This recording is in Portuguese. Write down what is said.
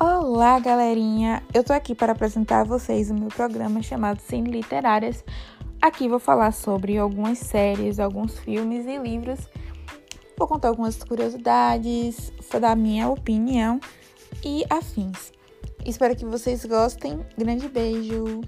Olá, galerinha! Eu tô aqui para apresentar a vocês o meu programa chamado Cine Literárias. Aqui vou falar sobre algumas séries, alguns filmes e livros. Vou contar algumas curiosidades, vou dar minha opinião e afins. Espero que vocês gostem. Grande beijo!